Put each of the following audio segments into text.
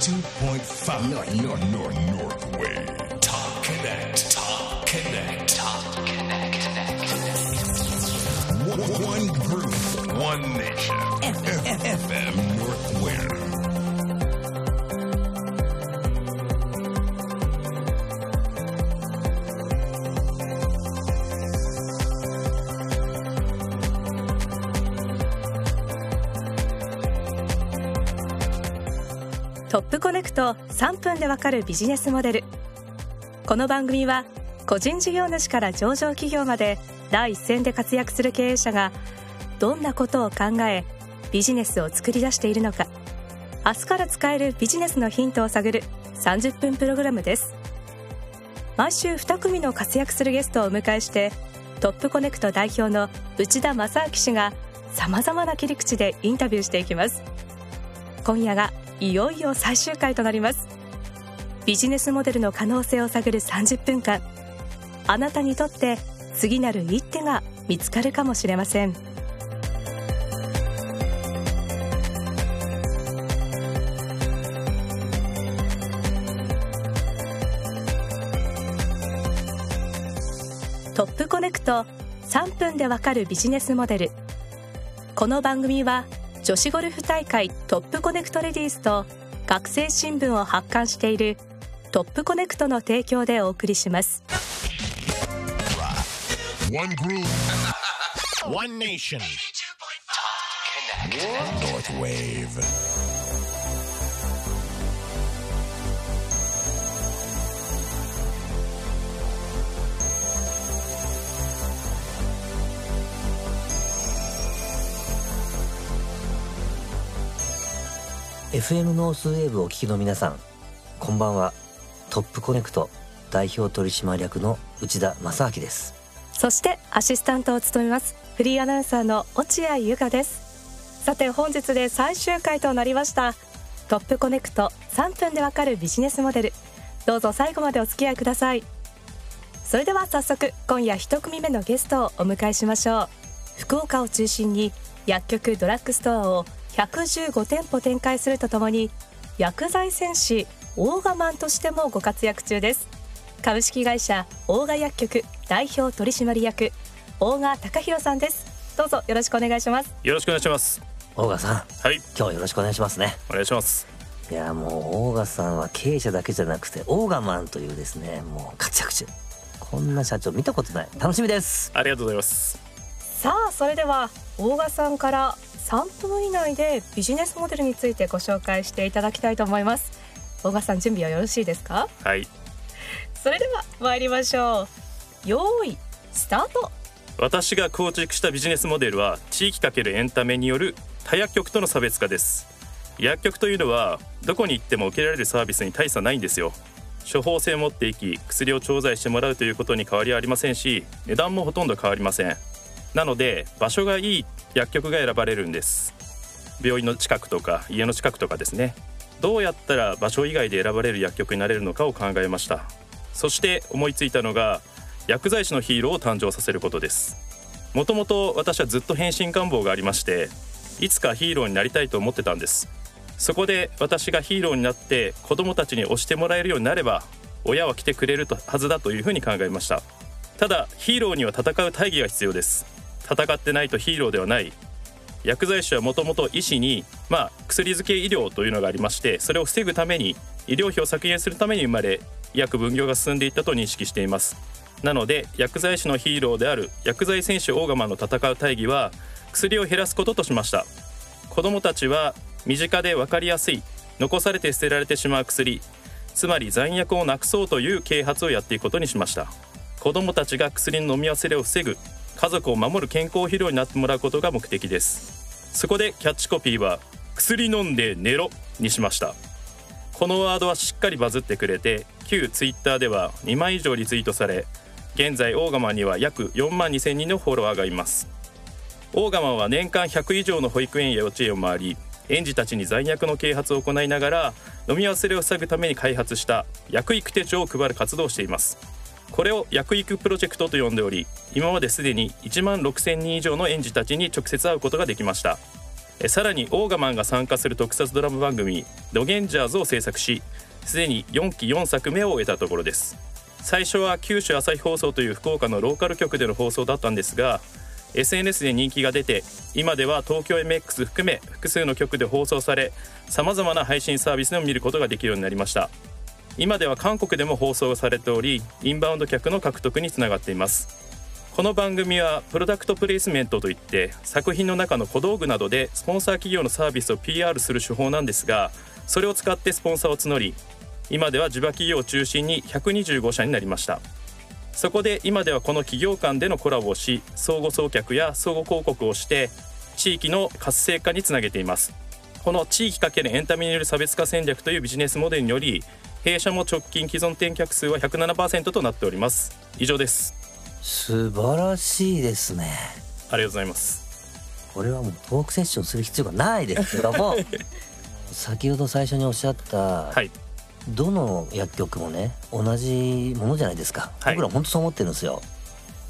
92.5 North, North, North, North Wave Top Connect Top Connect Top Connect One, one group One nation. FM North Wave コネクト3分でわかるビジネスモデル。この番組は個人事業主から上場企業まで第一線で活躍する経営者がどんなことを考えビジネスを作り出しているのか明日から使えるビジネスのヒントを探る30分プログラムです。毎週2組の活躍するゲストをお迎えしてトップコネクト代表の内田正明氏がさまざまな切り口でインタビューしていきます。今夜がいよいよ最終回となります。ビジネスモデルの可能性を探る30分間あなたにとって次なる一手が見つかるかもしれません。トップコネクト3分でわかるビジネスモデル。この番組は女子ゴルフ大会トップコネクトレディースと学生新聞を発刊しているトップコネクトの提供でお送りします。One group. One nation FM ノースウェーブお聞きの皆さんこんばんは。トップコネクト代表取締役の内田正明です。そしてアシスタントを務めますフリーアナウンサーの落合由香です。さて本日で最終回となりました。トップコネクト3分でわかるビジネスモデル。どうぞ最後までお付き合いください。それでは早速今夜一組目のゲストをお迎えしましょう。福岡を中心に薬局ドラッグストアを115店舗展開するとともに薬剤戦士オーガマンとしてもご活躍中です。株式会社オーガ薬局代表取締役大賀隆弘さんです。どうぞよろしくお願いします。よろしくお願いします。大賀さんはい、今日はよろしくお願いしますね。お願いします。いやもう大賀さんは経営者だけじゃなくてオーガマンというですねもう活躍中。こんな社長見たことない。楽しみです。ありがとうございます。さあそれでは大賀さんから3分以内でビジネスモデルについてご紹介していただきたいと思います。大賀さん準備はよろしいですか？はい、それでは参りましょう。用意スタート。私が構築したビジネスモデルは地域かけるエンタメによる他薬局との差別化です。薬局というのはどこに行っても受けられるサービスに大差ないんですよ。処方箋を持っていき薬を調剤してもらうということに変わりはありませんし値段もほとんど変わりませんなので場所がいい薬局が選ばれるんです。病院の近くとか家の近くとかですね。どうやったら場所以外で選ばれる薬局になれるのかを考えました。そして思いついたのが薬剤師のヒーローを誕生させることです。もともと私はずっと変身願望がありましていつかヒーローになりたいと思ってたんです。そこで私がヒーローになって子供たちに推してもらえるようになれば親は来てくれるはずだというふうに考えました。ただヒーローには戦う大義が必要です。戦ってないとヒーローではない。薬剤師はもともと医師に、まあ、薬漬け医療というのがありましてそれを防ぐために医療費を削減するために生まれ医薬分業が進んでいったと認識しています。なので薬剤師のヒーローである薬剤選手オーガマンの戦う大義は薬を減らすこととしました。子どもたちは身近で分かりやすい残されて捨てられてしまう薬つまり残薬をなくそうという啓発をやっていくことにしました。子どもたちが薬の飲み忘れを防ぐ家族を守る健康肥料になってもらうことが目的です。そこでキャッチコピーは薬飲んで寝ろにしました。このワードはしっかりバズってくれて旧ツイッターでは2万以上リツイートされ現在オーガマンには約4万2000人のフォロワーがいます。オーガマンは年間100以上の保育園や幼稚園を回り園児たちに残虐の啓発を行いながら飲み忘れを防ぐために開発した薬育手帳を配る活動をしています。これを薬育プロジェクトと呼んでおり今まですでに1万6000人以上の園児たちに直接会うことができました。えさらにオーガマンが参加する特撮ドラマ番組「ドゲンジャーズ」を制作しすでに4期4作目を終えたところです。最初は九州朝日放送という福岡のローカル局での放送だったんですが SNS で人気が出て今では東京 MX 含め複数の局で放送されさまざまな配信サービスでも見ることができるようになりました。今では韓国でも放送されておりインバウンド客の獲得につながっています。この番組はプロダクトプレイスメントといって作品の中の小道具などでスポンサー企業のサービスを PR する手法なんですがそれを使ってスポンサーを募り今では地場企業を中心に125社になりました。そこで今ではこの企業間でのコラボをし相互送客や相互広告をして地域の活性化につなげています。この地域×エンタメによる差別化戦略というビジネスモデルにより弊社も直近既存店客数は107%となっております。以上です。素晴らしいですね。ありがとうございます。これはもうトークセッションする必要がないです。けども 先ほど最初におっしゃった、はい。どの薬局もね同じものじゃないですか、はい。僕ら本当そう思ってるんですよ。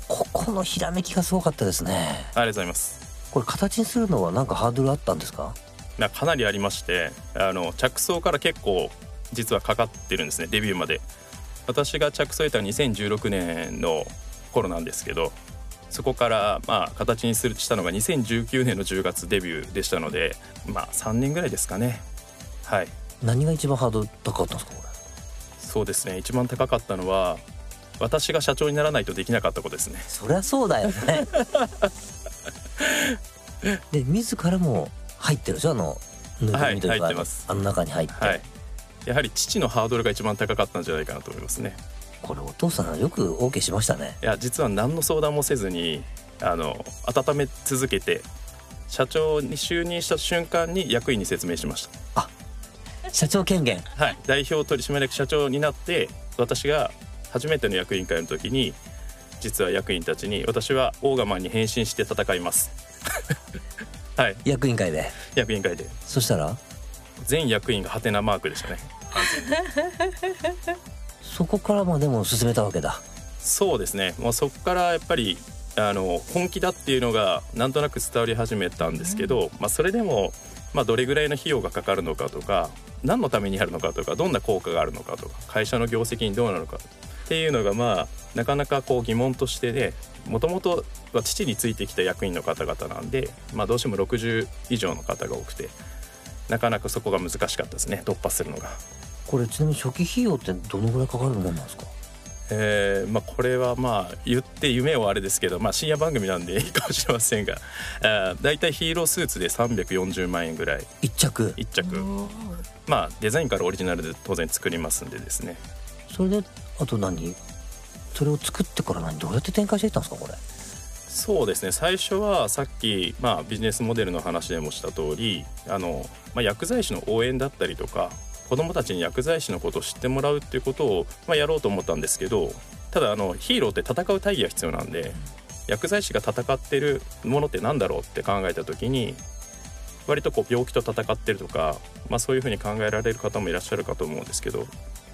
ここのひらめきがすごかったですね。ありがとうございます。これ形にするのはなんかハードルあったんですか？なかなりありましてあの着想から結構実はかかってるんですねデビューまで。私が着想を得たのは2016年の頃なんですけどそこからまあ形にするしたのが2019年の10月デビューでしたのでまあ3年ぐらいですかね。はい。何が一番ハードル高かったんですかこれ？そうですね。一番高かったのは私が社長にならないとできなかったことですね。そりゃそうだよね。で自らも入ってるでしょ？あのぬいぐるみというか、はいあの中に入って、はいやはり父のハードルが一番高かったんじゃないかなと思いますね。これお父さんよく OK しましたね。いや実は何の相談もせずにあの温め続けて社長に就任した瞬間に役員に説明しまし社長権限。た、はい、代表取締役社長になって私が初めての役員会の時に実は役員たちに私はオーガマンに変身して戦います。はい。役員会で。役員会で。そしたら？全役員がハテナマークでしたね完全にそこからまあでも進めたわけだ。そうですね。もうそこからやっぱりあの本気だっていうのがなんとなく伝わり始めたんですけど、まあ、それでも、まあ、どれぐらいの費用がかかるのかとか何のためにやるのかとかどんな効果があるのかとか会社の業績にどうなのかっていうのがまあなかなかこう疑問としてでもともとは父についてきた役員の方々なんで、まあ、どうしても60以上の方が多くてなかなかそこが難しかったですね。突破するのが。これちなみに初期費用ってどのぐらいかかるもんなんですか？えーまあ、これはまあ言って夢はあれですけど、まあ、深夜番組なんでいいかもしれませんがあーだいたいヒーロースーツで340万円ぐらい。一着？1着。まあデザインからオリジナルで当然作りますんでですね。それであと何？それを作ってから何？どうやって展開していったんですかこれ？そうですね。最初はさっき、まあ、ビジネスモデルの話でもした通りあの、まあ、薬剤師の応援だったりとか子どもたちに薬剤師のことを知ってもらうっていうことを、まあ、やろうと思ったんですけどただあのヒーローって戦う大義が必要なんで薬剤師が戦ってるものって何だろうって考えた時に割とこう病気と戦ってるとか、まあ、そういうふうに考えられる方もいらっしゃるかと思うんですけど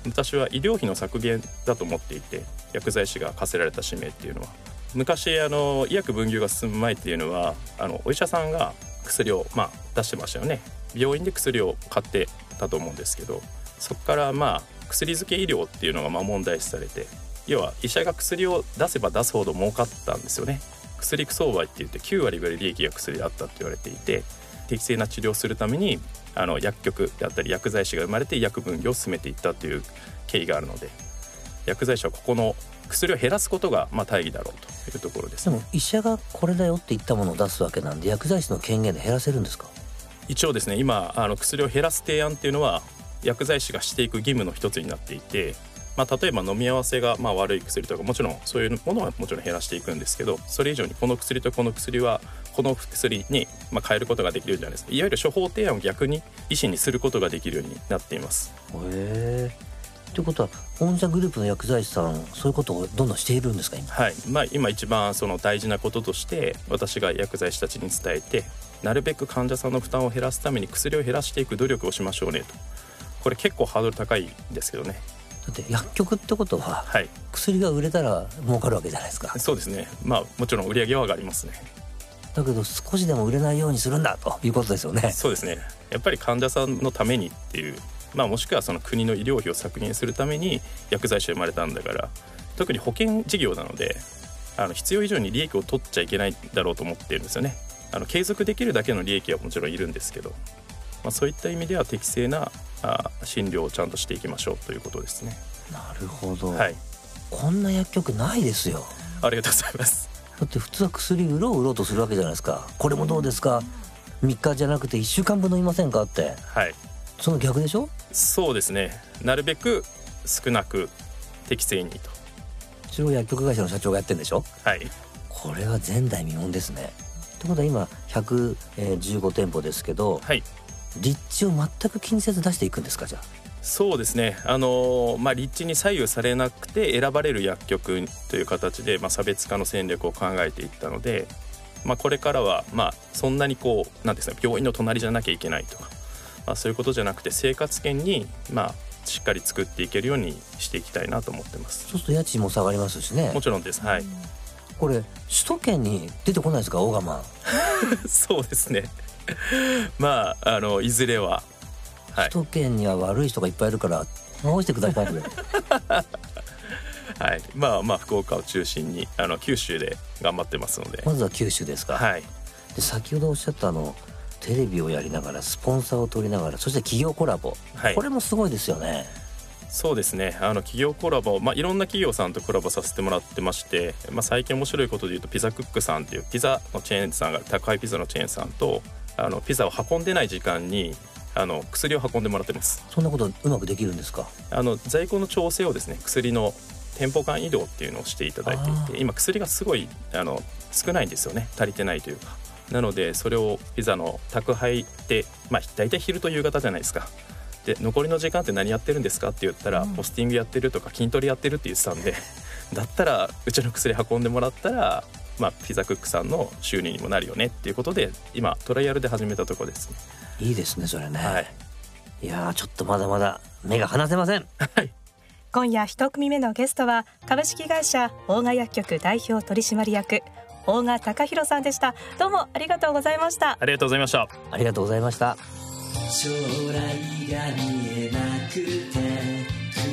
私は医療費の削減だと思っていて薬剤師が課せられた使命っていうのは。昔あの医薬分業が進む前っていうのはあのお医者さんが薬を、まあ、出してましたよね。病院で薬を買ってたと思うんですけどそこからまあ薬漬け医療っていうのがまあ問題視されて要は医者が薬を出せば出すほど儲かったんですよね。薬相場って言って9割ぐらい利益が薬だったって言われていて適正な治療をするためにあの薬局であったり薬剤師が生まれて薬分業を進めていったという経緯があるので薬剤師はここの薬を減らすことがまあ大義だろうというところです。ねでも医者がこれだよって言ったものを出すわけなんで薬剤師の権限で減らせるんですか？一応ですね今あの薬を減らす提案っていうのは薬剤師がしていく義務の一つになっていて、まあ、例えば飲み合わせがまあ悪い薬とかもちろんそういうものはもちろん減らしていくんですけどそれ以上にこの薬とこの薬はこの薬にまあ変えることができるじゃないですか。いわゆる処方提案を逆に医師にすることができるようになっています。へえ。ということは御社グループの薬剤師さんそういうことをどんどんしているんですか今？はい。まあ、今一番その大事なこととして私が薬剤師たちに伝えてなるべく患者さんの負担を減らすために薬を減らしていく努力をしましょうねと。これ結構ハードル高いんですけどね。だって薬局ってことははい。薬が売れたら儲かるわけじゃないですか。そうですね。まあもちろん売り上げは上がりますね。だけど少しでも売れないようにするんだということですよね。そうですね。やっぱり患者さんのためにっていう、まあ、もしくはその国の医療費を削減するために薬剤師が生まれたんだから特に保険事業なのであの必要以上に利益を取っちゃいけないだろうと思ってるんですよねあの継続できるだけの利益はもちろんいるんですけど、まあ、そういった意味では適正なあ診療をちゃんとしていきましょうということですね。なるほど、はい。こんな薬局ないですよ。ありがとうございます。だって普通は薬売ろう売ろうとするわけじゃないですか。これもどうですか？3日じゃなくて1週間分飲みませんかって。はい。その逆でしょ？そうですね。なるべく少なく適正にと。それを薬局会社の社長がやってるんでしょ？はい。これは前代未聞ですねってことは今115店舗ですけどはい。立地を全く気にせず出していくんですかじゃあ？そうですね。あのーまあ立地に左右されなくて選ばれる薬局という形で、まあ、差別化の戦略を考えていったので、まあ、これからはまあそんなにこうなんですか病院の隣じゃなきゃいけないとか、まあ、そういうことじゃなくて生活圏にまあしっかり作っていけるようにしていきたいなと思ってます。そうすると家賃も下がりますしね。もちろんです。はいこれ首都圏に出てこないですか？大釜。そうですね。まああのいずれは。はい。首都圏には悪い人がいっぱいいるから直してください はい、まあまあ福岡を中心にあの九州で頑張ってますので、まずは九州ですか、はい、で先ほどおっしゃったあのテレビをやりながらスポンサーを取りながらそして企業コラボ、はい。これもすごいですよねそうですね。あの企業コラボ、まあ、いろんな企業さんとコラボさせてもらってまして、まあ、最近面白いことで言うとピザクックさんっていうピザのチェーンさんが宅配ピザのチェーンさんとあのピザを運んでない時間にあの薬を運んでもらってます。そんなことうまくできるんですか？あの在庫の調整をですね薬の店舗間移動っていうのをしていただいていあて今薬がすごいあの少ないんですよね。足りてないというか。なのでそれをピザの宅配ってまあ大体昼と夕方じゃないですかで残りの時間って何やってるんですか？って言ったら、ポスティングやってるとか筋トレやってるって言ってたんで だったらうちの薬運んでもらったらまあ、ピザクックさんの収入にもなるよねっていうことで今トライアルで始めたところですね。いいですねそれね、はい。い、やーちょっとまだまだ目が離せません。今夜一組目のゲストは株式会社大賀薬局代表取締役大賀隆弘さんでした。どうもありがとうございました。ありがとうございました。ありがとうございました将来が見えなくて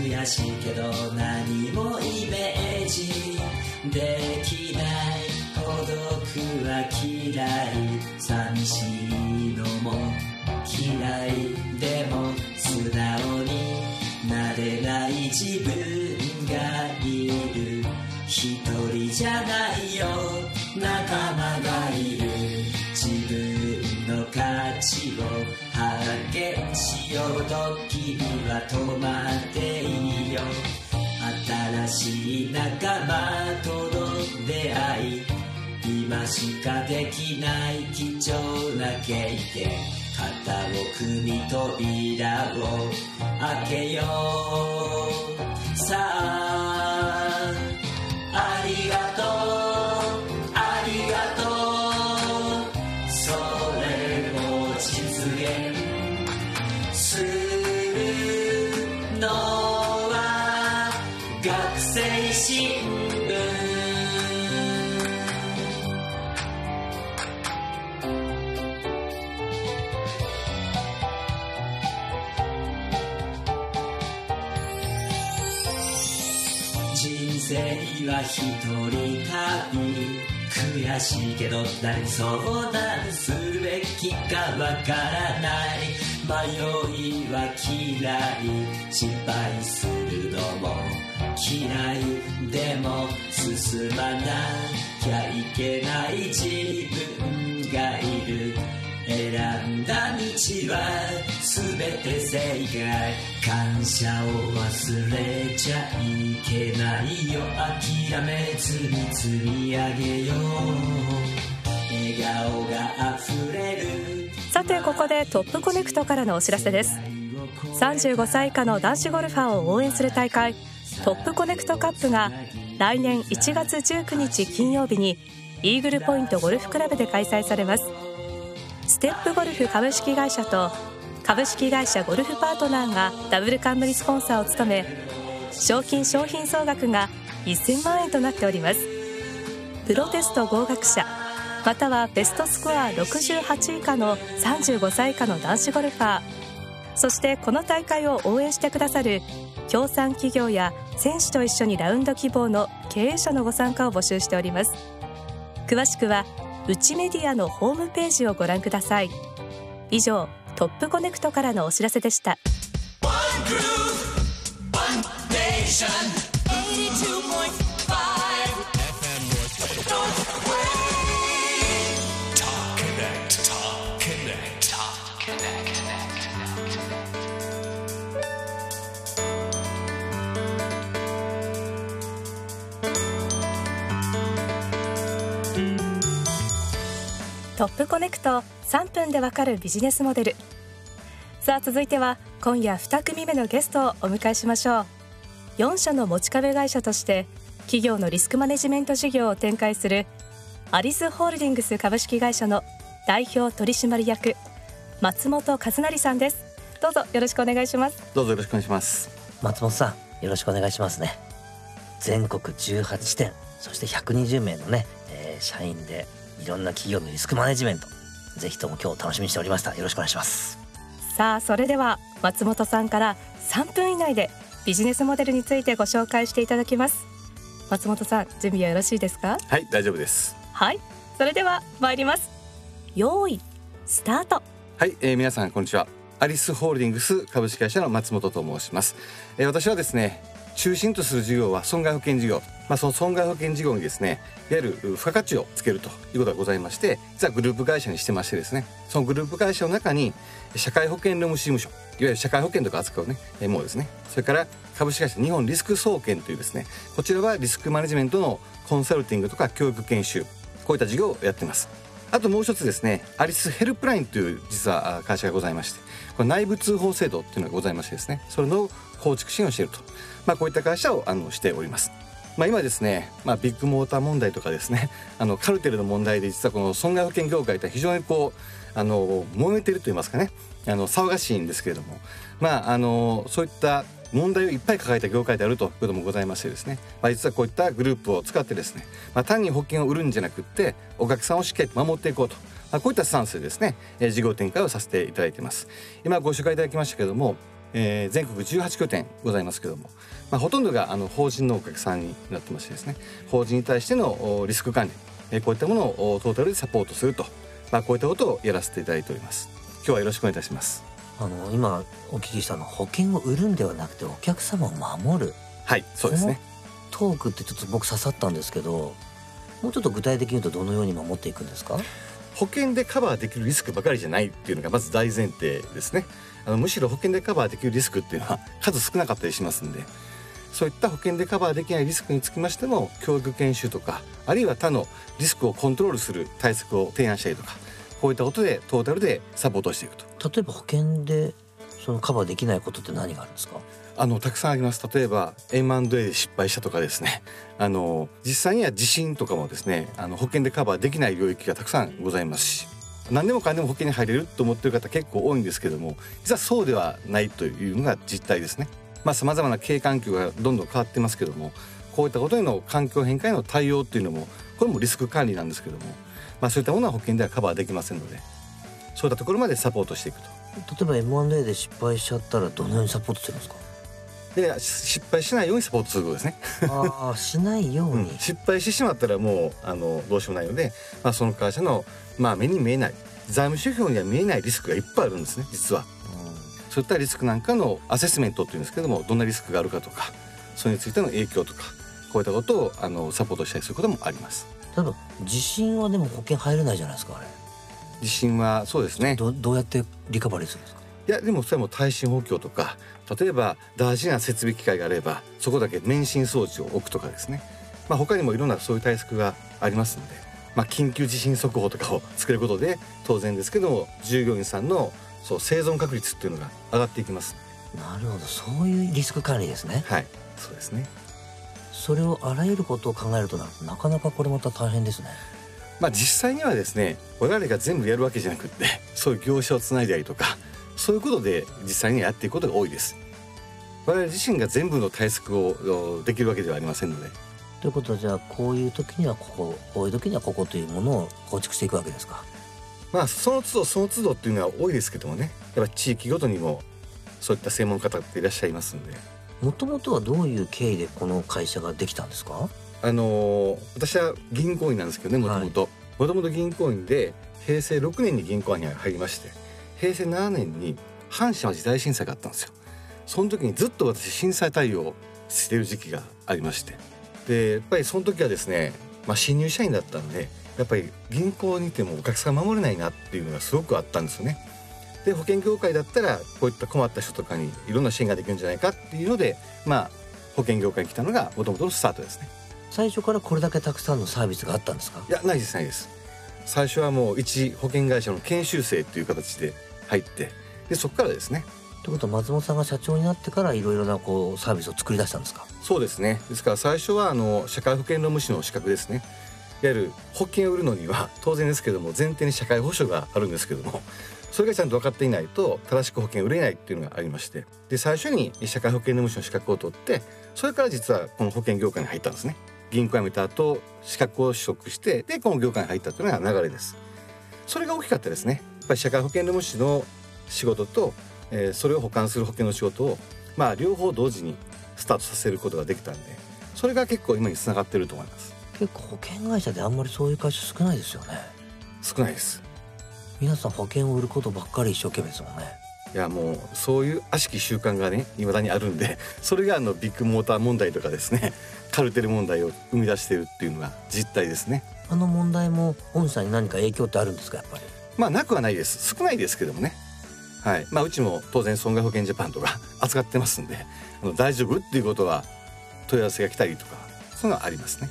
悔しいけど何もイメージできない孤独は嫌い寂しいのも嫌いでも素直になれない自分がいる。一人じゃないよ。仲間がいる。自分の価値を発見しようと君は止まっていいよ。新しい仲間との出会い。今しかできない貴重な経験肩を組み扉を開けよう。さああ悔しいけど何相談すべきかわからない。迷いは嫌い。失敗するのも嫌い。でも進まなきゃいけない自分がいる。選んだ道は全て正解感謝を忘れちゃいけないよ諦めずに積み上げよう笑顔が溢れるさてここでトップコネクトからのお知らせです。35歳以下の男子ゴルファーを応援する大会トップコネクトカップが来年1月19日金曜日にイーグルポイントゴルフクラブで開催されます。ステップゴルフ株式会社と株式会社ゴルフパートナーがダブル冠スポンサーを務め賞金商品総額が1000万円となっております。プロテスト合格者またはベストスコア68以下の35歳以下の男子ゴルファーそしてこの大会を応援してくださる協賛企業や選手と一緒にラウンド希望の経営者のご参加を募集しております。詳しくはうちメディアのホームページをご覧ください。以上トップコネクトからのお知らせでした。トップコネクト3分でわかるビジネスモデル。さあ続いては今夜2組目のゲストをお迎えしましょう。4社の持ち株会社として企業のリスクマネジメント事業を展開するアリスホールディングス株式会社の代表取締役松本和成さんです。どうぞよろしくお願いします。どうぞよろしくお願いします。松本さんよろしくお願いしますね。全国18地点そして120名のね、えー社員でいろんな企業のリスクマネジメントぜひとも今日楽しみにしておりましたよろしくお願いしますさあそれでは松本さんから3分以内でビジネスモデルについてご紹介していただきます松本さん準備はよろしいですか？はい、大丈夫です。はいそれでは参ります用意スタートはい、えー皆さんこんにちは。アリスホールディングス株式会社の松本と申します。えー私はですね、中心とする事業は損害保険事業。まあその損害保険事業にですね、いわゆる付加価値をつけるということがございまして、実はグループ会社にしてましてですね、そのグループ会社の中に社会保険労務事務所、いわゆる社会保険とか扱うね、もうですね、それから株式会社日本リスク総研というですね、こちらはリスクマネジメントのコンサルティングとか教育研修、こういった事業をやっています。あともう一つですね、アリスヘルプラインという実は会社がございまして、これ内部通報制度っていうのがございましてですね、それの構築支援をしていると、まあこういった会社をあのしております。まあ今ですね、まあビッグモーター問題とかですね、あのカルテルの問題で実はこの損害保険業界って非常にこうあの揉めてると言いますかね、あの騒がしいんですけれども、まああのそういった問題をいっぱい抱えた業界であるということもございましてですね、まあ、実はこういったグループを使ってですね、まあ、単に保険を売るんじゃなくってお客さんをしっかり守っていこうと、まあ、こういったスタンスでですね、えー事業展開をさせていただいています。今ご紹介いただきましたけれども、えー全国18拠点ございますけれども、まあ、ほとんどがあの法人のお客さんになってましてですね。法人に対してのおリスク管理、えーこういったものをおトータルでサポートすると、まあ、こういったことをやらせていただいております。今日はよろしくお願いいたします。あの今お聞きしたのは保険を売るんではなくてお客様を守る。はいそうですね。トークってちょっと僕刺さったんですけどもうちょっと具体的に言うとどのように守っていくんですか？保険でカバーできるリスクばかりじゃないっていうのがまず大前提ですね。あのむしろ保険でカバーできるリスクっていうのは数少なかったりしますんでそういった保険でカバーできないリスクにつきましても教育研修とかあるいは他のリスクをコントロールする対策を提案したりとかこういったことでトータルでサポートしていくと。例えば保険でそのカバーできないことって何があるんですか？あのたくさんあります。例えば M&A で失敗したとかですね。あの実際には地震とかもですねあの保険でカバーできない領域がたくさんございますし何でもかんでも保険に入れると思ってる方結構多いんですけども実はそうではないというのが実態ですね。まあ様々な経営環境がどんどん変わってますけどもこういったことへの環境変化への対応っていうのもこれもリスク管理なんですけども、まあ、そういったものは保険ではカバーできませんのでそういったところまでサポートしていくと。例えば M&A で失敗しちゃったらどのようにサポートするんですか？で失敗しないようにサポートすることですね。ああ しないように、失敗してしまったらもうあのどうしようもないので、まあ、その会社の、まあ、目に見えない財務指標には見えないリスクがいっぱいあるんですね実は。そういったリスクなんかのアセスメントっていうんですけどもどんなリスクがあるかとかそれについての影響とかこういったことをあのサポートしたりすることもあります。例えば地震はでも保険入れないじゃないですかあれ。地震はそうですね。どどうやってリカバリーするんですか？いやでもそれはもう耐震補強とか例えば大事な設備機械があればそこだけ免震装置を置くとかですね、まあ、他にもいろんなそういう対策がありますので、まあ、緊急地震速報とかを作ることで当然ですけども従業員さんのそう生存確率っていうのが上がっていきます。なるほど。そういうリスク管理ですね。はい。そうですね。それをあらゆることを考えるとななかなかこれまた大変ですね。まあ実際にはですね我々が全部やるわけじゃなくって そういう業者をつないだりとかそういうことで実際にやっていくことが多いです。我々自身が全部の対策をおできるわけではありませんので。ということはじゃあこういう時にはこここういう時にはここというものを構築していくわけですかまあその都度その都度っていうのは多いですけどもね。やっぱ地域ごとにもそういった専門家っていらっしゃいますんで。もともとはどういう経緯でこの会社ができたんですか？あのー私は銀行員なんですけどねもともと。もともと銀行員で平成6年に銀行に入りまして平成7年に阪神・淡路大震災があったんですよ。その時にずっと私震災対応をしている時期がありまして。でやっぱりその時はですね、まあ、新入社員だったんでやっぱり銀行にいてもお客さん守れないなっていうのがすごくあったんですよね。で保険業界だったらこういった困った人とかにいろんな支援ができるんじゃないかっていうのでまあ保険業界に来たのがもともとのスタートですね。最初からこれだけたくさんのサービスがあったんですか？いやないですないです。最初はもう一保険会社の研修生っていう形で入ってでそこからですね。ということは松本さんが社長になってからいろいろなこうサービスを作り出したんですか？そうですね。ですから最初はあの社会保険労務士の資格ですねいわゆる保険を売るのには当然ですけども前提に社会保障があるんですけどもそれがちゃんと分かっていないと正しく保険を売れないっていうのがありましてで最初に社会保険労務士の資格を取ってそれから実はこの保険業界に入ったんですね。銀行辞めた後資格を取得してでこの業界に入ったというのが流れです。それが大きかったですね。やっぱり社会保険労務士の仕事と、えーそれを保管する保険の仕事をまあ両方同時にスタートさせることができたんでそれが結構今につながってると思います。結構保険会社であんまりそういう会社少ないですよね。少ないです。皆さん保険を売ることばっかり一生懸命ですもんね。いやもうそういう悪しき習慣がね未だにあるんで それがあのビッグモーター問題とかですねカルテル問題を生み出しているっていうのが実態ですね。あの問題も御社に何か影響ってあるんですかやっぱり？まあなくはないです。少ないですけどもね。はい。まあうちも当然損害保険ジャパンとか 扱ってますんであの大丈夫っていうことは問い合わせが来たりとかそういうのはありますね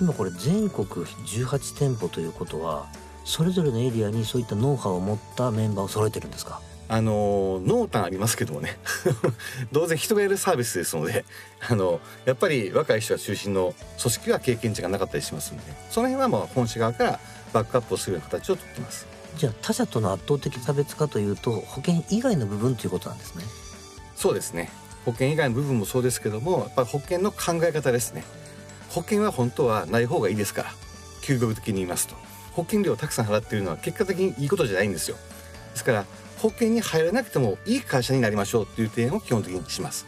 今これ全国18店舗ということはそれぞれのエリアにそういったノウハウを持ったメンバーを揃えてるんですか？あの濃淡ありますけどもね。当然人がやるサービスですのであのやっぱり若い人が中心の組織は経験値がなかったりしますんでその辺はまあ本社側からバックアップをするような形をとってます。じゃあ他社との圧倒的差別化というと保険以外の部分ということなんですね。そうですね。保険以外の部分もそうですけどもやっぱり保険の考え方ですね保険は本当はない方がいいですから究極的に言いますと。保険料をたくさん払っているのは結果的にいいことじゃないんですよ。ですから保険に入らなくてもいい会社になりましょうっていう点を基本的にします。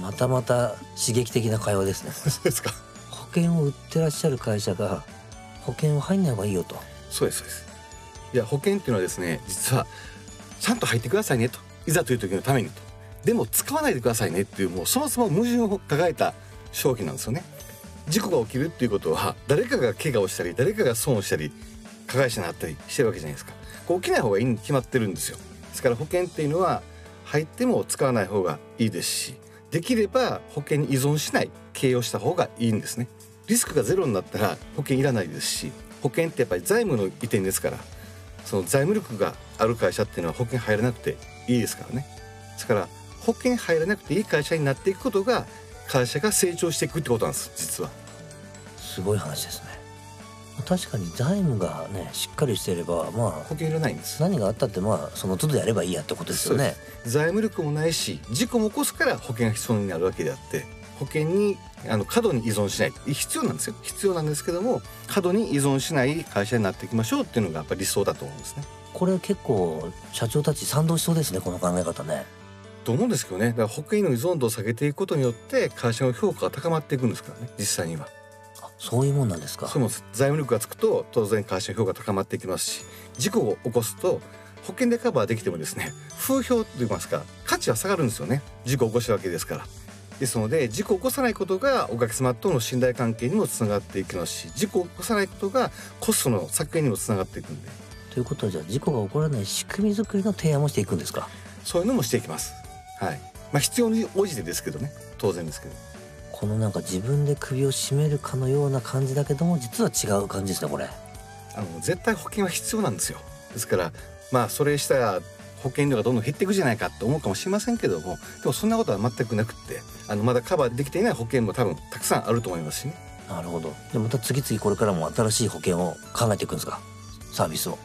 またまた刺激的な会話ですね。そうですか。保険を売ってらっしゃる会社が保険を入んない方がいいよと。そうですそうです。いや保険っていうのはですね実はちゃんと入ってくださいねと。いざという時のためにと。でも使わないでくださいねっていうもうそもそも矛盾を抱えた商品なんですよね事故が起きるっていうことは誰かが怪我をしたり誰かが損をしたり加害者になったりしてるわけじゃないですか。こう起きない方がいいに決まってるんですよ。ですから保険っていうのは入っても使わない方がいいですしできれば保険に依存しない経営をした方がいいんですね。リスクがゼロになったら保険いらないですし保険ってやっぱり財務の移転ですからその財務力がある会社っていうのは保険入らなくていいですからね。ですから保険入らなくていい会社になっていくことが会社が成長していくってことなんです実は。すごい話ですね。確かに財務がねしっかりしていればまあ保険いらないんです。何があったってまあその都度やればいいやってことですよね。財務力もないし事故も起こすから保険が必要になるわけであって保険にあの過度に依存しない。必要なんですよ。必要なんですけども過度に依存しない会社になっていきましょうっていうのがやっぱり理想だと思うんですね。これ結構社長たち賛同しそうですねこの考え方ねと思うんですけどね。だから保険の依存度を下げていくことによって会社の評価が高まっていくんですからね。実際には。あそういうもんなんですか？その財務力がつくと当然会社の評価が高まっていきますし事故を起こすと保険でカバーできてもですね風評といいますか価値は下がるんですよね。事故を起こしたわけですから。ですので事故を起こさないことがお客様との信頼関係にもつながっていきますし事故を起こさないことがコストの削減にもつながっていくんで。ということはじゃあ事故が起こらない仕組み作りの提案もしていくんですか？そういうのもしていきますはい。まあ必要に応じてですけどね。当然ですけど。このなんか自分で首を絞めるかのような感じだけども実は違う感じですねこれ。あの絶対保険は必要なんですよ。ですからまあそれしたら保険料がどんどん減っていくじゃないかと思うかもしれませんけどもでもそんなことは全くなくってあのまだカバーできていない保険も多分たくさんあると思いますしね。なるほど。でまた次々これからも新しい保険を考えていくんですか？サービスを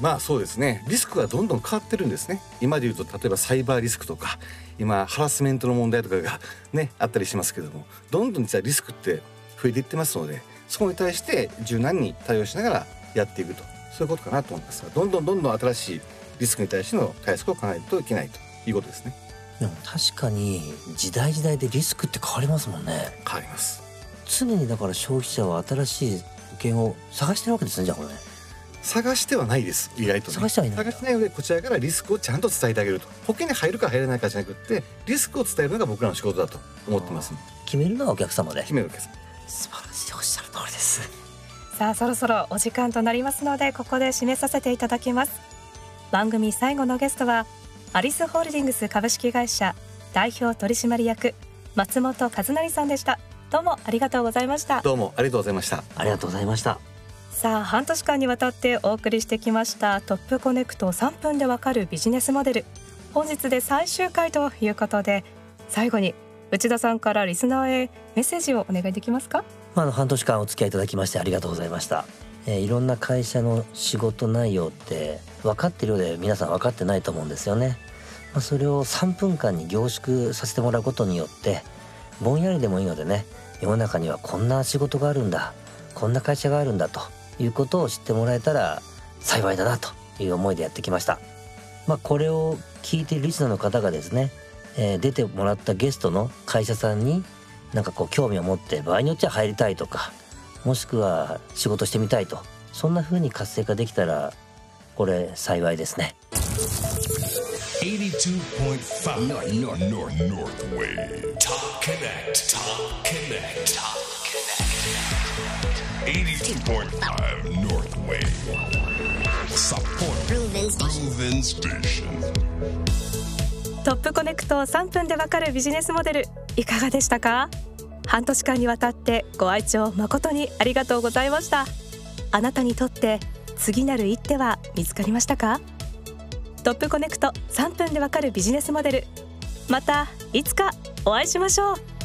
まあそうですね。リスクがどんどん変わってるんですね。今で言うと例えばサイバーリスクとか今ハラスメントの問題とかがねあったりしますけどもどんどん実はリスクって増えていってますのでそこに対して柔軟に対応しながらやっていくと。そういうことかなと思いますがどんどんどんどん新しいリスクに対しての対策を考えないといけないということですね。でも確かに時代時代でリスクって変わりますもんね。変わります。常にだから消費者は新しい保険を探してるわけですねじゃあこれね探してはないです意外と、ね、探してはいない探してないのでこちらからリスクをちゃんと伝えてあげると。保険に入るか入らないかじゃなくってリスクを伝えるのが僕らの仕事だと思ってます。決めるのはお客様で。決めるわけです素晴らしいおっしゃる通りです。さあそろそろお時間となりますのでここで締めさせていただきます。番組最後のゲストはアリスホールディングス株式会社代表取締役松本和成さんでした。どうもありがとうございました。どうもありがとうございました。ありがとうございましたさあ半年間にわたってお送りしてきましたトップコネクト3分でわかるビジネスモデル。本日で最終回ということで最後に内田さんからリスナーへメッセージをお願いできますか？まああの半年間お付き合いいただきましてありがとうございました、えーいろんな会社の仕事内容って分かってるようで皆さん分かってないと思うんですよね、まあ、それを3分間に凝縮させてもらうことによってぼんやりでもいいのでね世の中にはこんな仕事があるんだこんな会社があるんだということを知ってもらえたら幸いだなという思いでやってきましたまあこれを聞いているリスナーの方がですね、えー出てもらったゲストの会社さんになんかこう興味を持って場合によっちゃ入りたいとかもしくは仕事してみたいとそんな風に活性化できたらこれ幸いですね82.5 North, North, North, Northway. Top Connect. Top Connect. Top 82.5 Northway. Support Proven Station. トップコネクト3分でわかるビジネスモデルいかがでしたか半年間にわたってご愛聴誠にありがとうございましたあなたにとって次なる一手は見つかりましたかトップコネクト3分でわかるビジネスモデルまたいつかお会いしましょう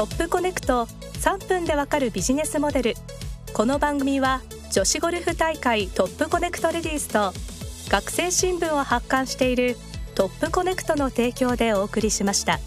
トップコネクト3分でわかるビジネスモデルこの番組は女子ゴルフ大会トップコネクトレディースと学生新聞を発刊しているトップコネクトの提供でお送りしました。